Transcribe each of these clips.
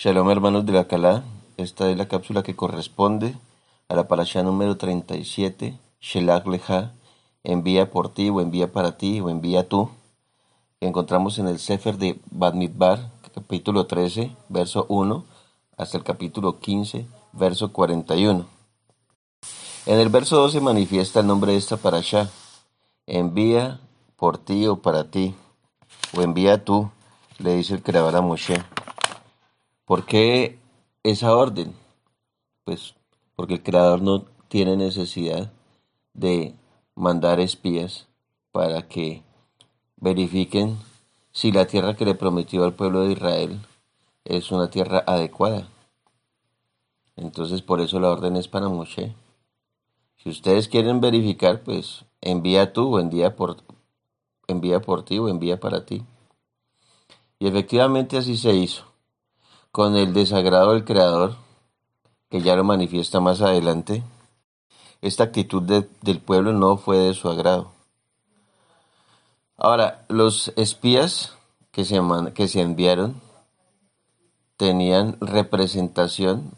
Shalom hermanos de la Calá, esta es la cápsula que corresponde a la parasha número 37, Shelach Leja, envía por ti o envía para ti o envía tú, que encontramos en el Sefer de Bad Midbar, capítulo 13, verso 1, hasta el capítulo 15, verso 41. En el verso 2 se manifiesta el nombre de esta parasha, envía por ti o para ti, o envía tú, le dice el creador a Moshe. ¿Por qué esa orden? Pues porque el creador no tiene necesidad de mandar espías para que verifiquen si la tierra que le prometió al pueblo de Israel es una tierra adecuada. Entonces por eso la orden es para Moshe. Si ustedes quieren verificar, pues envía tú o envía por, envía por ti o envía para ti. Y efectivamente así se hizo con el desagrado del Creador, que ya lo manifiesta más adelante, esta actitud del pueblo no fue de su agrado. Ahora, los espías que se, enviaron tenían representación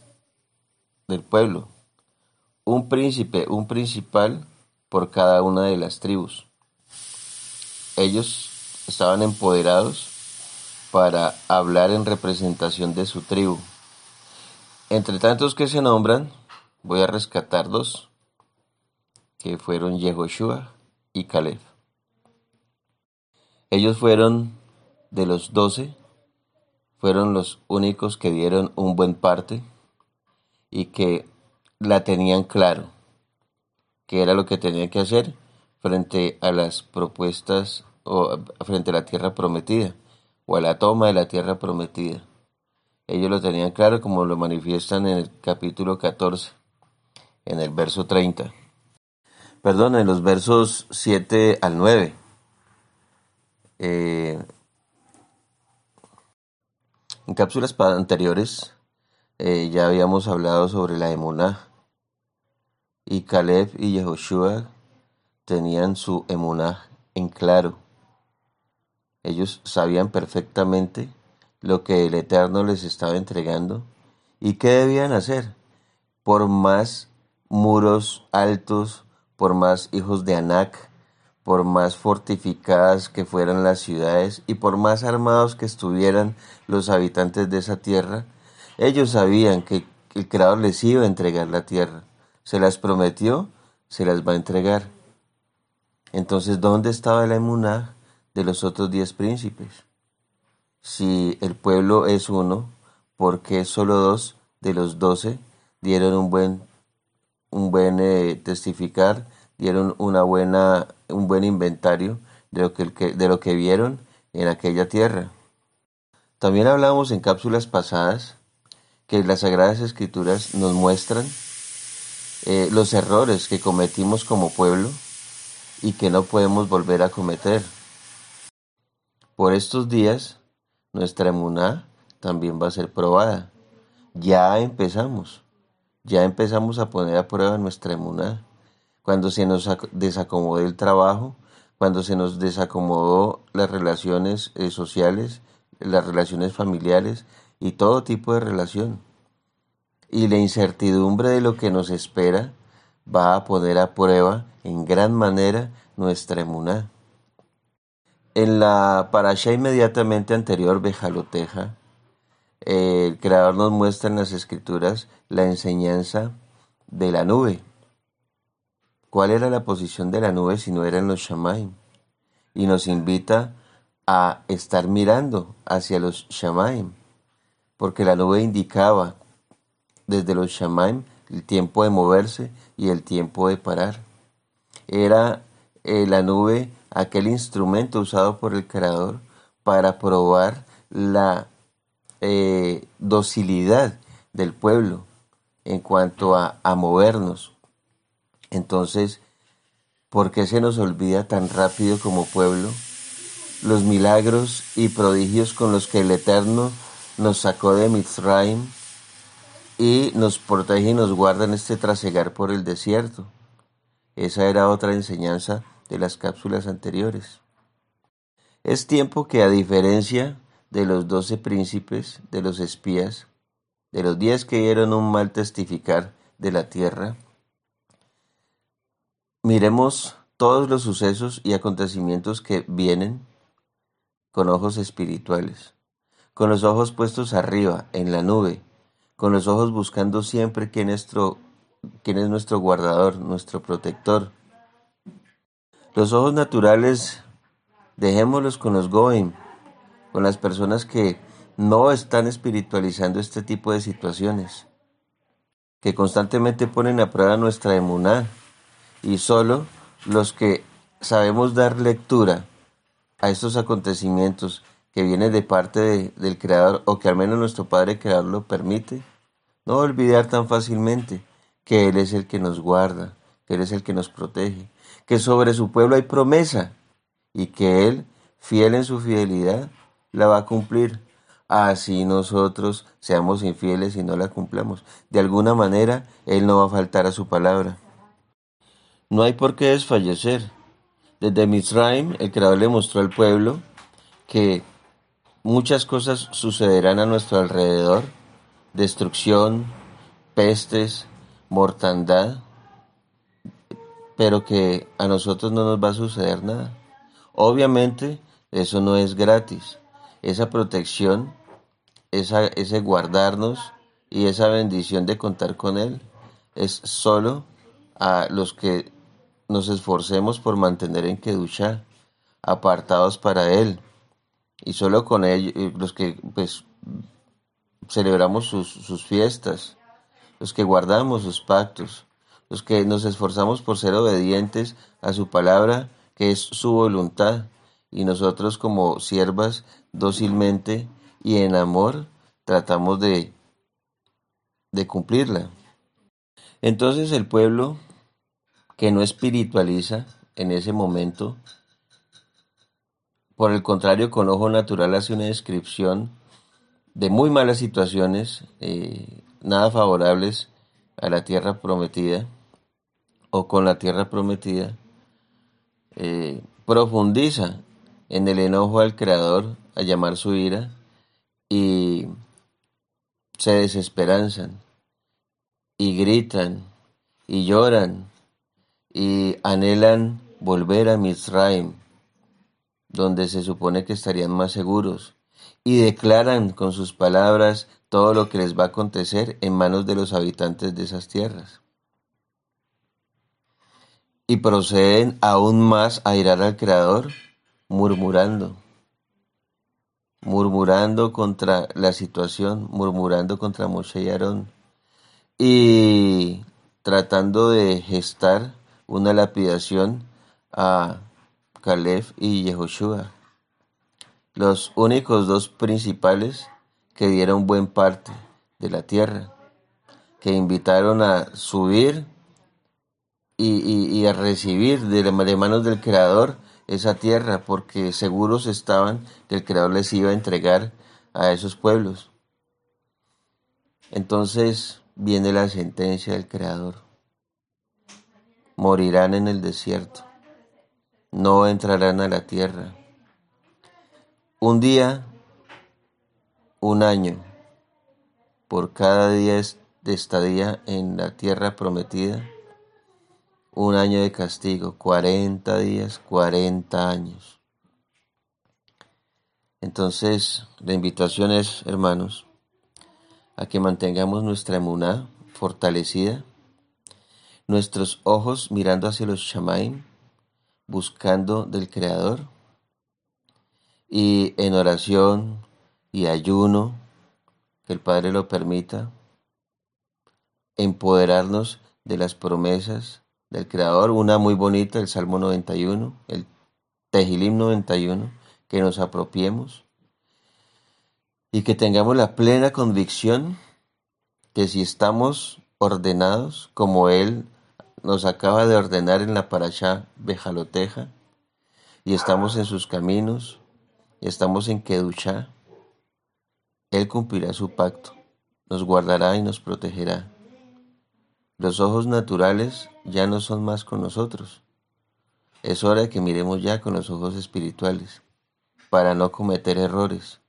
del pueblo, un príncipe, un principal por cada una de las tribus. Ellos estaban empoderados para hablar en representación de su tribu. Entre tantos que se nombran, voy a rescatar dos, que fueron Yehoshua y Caleb. Ellos fueron de los doce, fueron los únicos que dieron un buen parte y que la tenían claro, que era lo que tenían que hacer frente a las propuestas o frente a la tierra prometida o a la toma de la tierra prometida. Ellos lo tenían claro como lo manifiestan en el capítulo 14, en el verso 30. Perdón, en los versos 7 al 9. Eh, en cápsulas anteriores eh, ya habíamos hablado sobre la emuná y Caleb y Yehoshua tenían su emuná en claro ellos sabían perfectamente lo que el Eterno les estaba entregando y qué debían hacer. Por más muros altos, por más hijos de Anac, por más fortificadas que fueran las ciudades y por más armados que estuvieran los habitantes de esa tierra, ellos sabían que el Creador les iba a entregar la tierra. Se las prometió, se las va a entregar. Entonces, ¿dónde estaba la emuná? De los otros diez príncipes? Si el pueblo es uno, ¿por qué solo dos de los doce dieron un buen, un buen eh, testificar, dieron una buena, un buen inventario de lo que, de lo que vieron en aquella tierra? También hablamos en cápsulas pasadas que las Sagradas Escrituras nos muestran eh, los errores que cometimos como pueblo y que no podemos volver a cometer. Por estos días, nuestra emuná también va a ser probada. Ya empezamos, ya empezamos a poner a prueba nuestra emuná. Cuando se nos desacomodó el trabajo, cuando se nos desacomodó las relaciones eh, sociales, las relaciones familiares y todo tipo de relación. Y la incertidumbre de lo que nos espera va a poner a prueba en gran manera nuestra emuná. En la parasha inmediatamente anterior, Bejaloteja, el Creador nos muestra en las Escrituras la enseñanza de la nube. ¿Cuál era la posición de la nube si no eran los Shamaim? Y nos invita a estar mirando hacia los Shamaim, porque la nube indicaba desde los Shamaim el tiempo de moverse y el tiempo de parar. Era eh, la nube aquel instrumento usado por el Creador para probar la eh, docilidad del pueblo en cuanto a, a movernos. Entonces, ¿por qué se nos olvida tan rápido como pueblo los milagros y prodigios con los que el Eterno nos sacó de Mitzrayim y nos protege y nos guarda en este trasegar por el desierto? Esa era otra enseñanza de las cápsulas anteriores. Es tiempo que a diferencia de los doce príncipes, de los espías, de los diez que dieron un mal testificar de la tierra, miremos todos los sucesos y acontecimientos que vienen con ojos espirituales, con los ojos puestos arriba, en la nube, con los ojos buscando siempre quién es quién es nuestro guardador, nuestro protector. Los ojos naturales, dejémoslos con los Goim, con las personas que no están espiritualizando este tipo de situaciones, que constantemente ponen a prueba nuestra emuná, y solo los que sabemos dar lectura a estos acontecimientos que vienen de parte del Creador, o que al menos nuestro Padre Creador lo permite, no olvidar tan fácilmente que Él es el que nos guarda, que Él es el que nos protege, que sobre su pueblo hay promesa y que Él, fiel en su fidelidad, la va a cumplir. Así nosotros seamos infieles y no la cumplamos. De alguna manera, Él no va a faltar a su palabra. No hay por qué desfallecer. Desde Misraim, el Creador le mostró al pueblo que muchas cosas sucederán a nuestro alrededor, destrucción, pestes, mortandad, pero que a nosotros no nos va a suceder nada. Obviamente, eso no es gratis. Esa protección, esa, ese guardarnos y esa bendición de contar con Él es solo a los que nos esforcemos por mantener en Kedusha, apartados para Él. Y solo con ellos, los que pues celebramos sus, sus fiestas, los que guardamos sus pactos, los que nos esforzamos por ser obedientes a su palabra, que es su voluntad, y nosotros como siervas dócilmente y en amor tratamos de, de cumplirla. Entonces el pueblo que no espiritualiza en ese momento, por el contrario, con ojo natural hace una descripción de muy malas situaciones, eh, nada favorables a la tierra prometida, o con la tierra prometida, eh, profundiza en el enojo al Creador a llamar su ira y se desesperanzan y gritan y lloran y anhelan volver a Misraim, donde se supone que estarían más seguros, y declaran con sus palabras todo lo que les va a acontecer en manos de los habitantes de esas tierras y proceden aún más a irar al Creador, murmurando, murmurando contra la situación, murmurando contra Moshe y Aarón, y tratando de gestar una lapidación a Caleb y Yehoshua, los únicos dos principales que dieron buen parte de la tierra, que invitaron a subir y, a recibir de, manos del Creador esa tierra, porque seguros estaban que el Creador les iba a entregar a esos pueblos. Entonces viene la sentencia del Creador. Morirán en el desierto, no entrarán a la tierra. Un día, un año, por cada día de estadía en la tierra prometida, un año de castigo, 40 días, 40 años. Entonces, la invitación es, hermanos, a que mantengamos nuestra emuná fortalecida, nuestros ojos mirando hacia los shamaim, buscando del Creador, y en oración y ayuno, que el Padre lo permita, empoderarnos de las promesas del Creador, una muy bonita, el Salmo 91, el Tejilim 91, que nos apropiemos y que tengamos la plena convicción que si estamos ordenados como Él nos acaba de ordenar en la Parashá Bejaloteja y estamos en sus caminos y estamos en Kedushá, Él cumplirá su pacto, nos guardará y nos protegerá. Los ojos naturales ya no son más con nosotros. Es hora de que miremos ya con los ojos espirituales, para no cometer errores.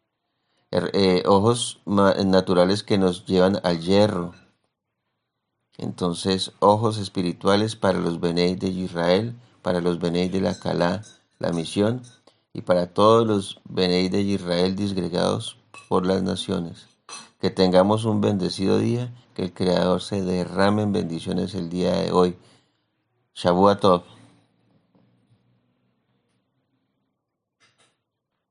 er, eh, ojos naturales que nos llevan al hierro. Entonces, ojos espirituales para los Benei de Israel, para los Benei de la Calá, la misión, y para todos los Benei de Israel disgregados por las naciones. Que tengamos un bendecido día, que el Creador se derrame en bendiciones el día de hoy. Shavuot